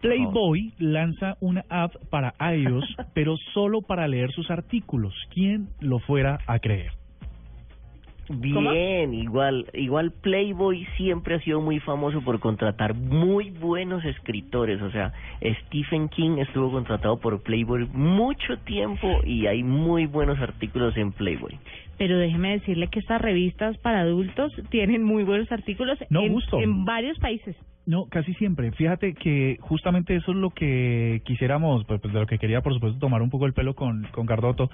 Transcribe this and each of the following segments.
Playboy lanza una app para iOS, pero solo para leer sus artículos. ¿Quién lo fuera a creer? Bien, igual, igual Playboy siempre ha sido muy famoso por contratar muy buenos escritores, o sea, Stephen King estuvo contratado por Playboy mucho tiempo y hay muy buenos artículos en Playboy. Pero déjeme decirle que estas revistas para adultos tienen muy buenos artículos No, en, justo. en varios países. No, casi siempre. Fíjate que justamente eso es lo que quisiéramos, pues pues, de lo que quería, por supuesto, tomar un poco el pelo con, con Cardoto.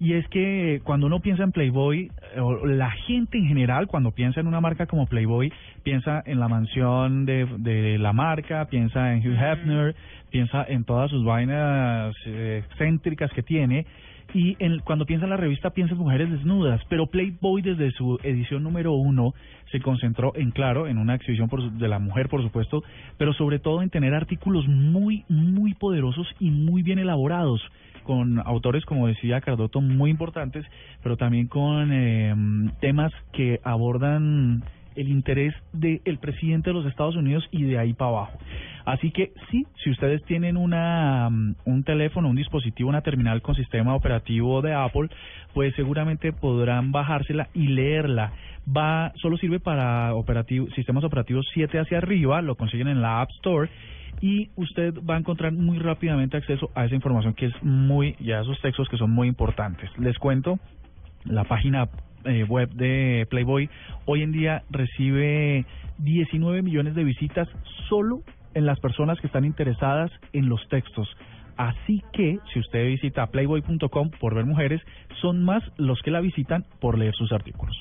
Y es que cuando uno piensa en Playboy, eh, o la gente en general, cuando piensa en una marca como Playboy, piensa en la mansión de, de la marca, piensa en Hugh Hefner, piensa en todas sus vainas eh, excéntricas que tiene. Y en, cuando piensa en la revista, piensa en mujeres desnudas. Pero Playboy, desde su edición número uno, se concentró en, claro, en una exhibición por su- de la mujer, por supuesto, pero sobre todo en tener artículos muy, muy poderosos y muy bien elaborados con autores, como decía Cardoto, muy importantes, pero también con eh, temas que abordan el interés del presidente de los Estados Unidos y de ahí para abajo. Así que sí, si ustedes tienen una un teléfono, un dispositivo, una terminal con sistema operativo de Apple, pues seguramente podrán bajársela y leerla. Va, solo sirve para operativo, sistemas operativos 7 hacia arriba, lo consiguen en la App Store y usted va a encontrar muy rápidamente acceso a esa información que es muy, y a esos textos que son muy importantes. Les cuento, la página eh, web de Playboy hoy en día recibe 19 millones de visitas solo en las personas que están interesadas en los textos. Así que si usted visita playboy.com por ver mujeres, son más los que la visitan por leer sus artículos.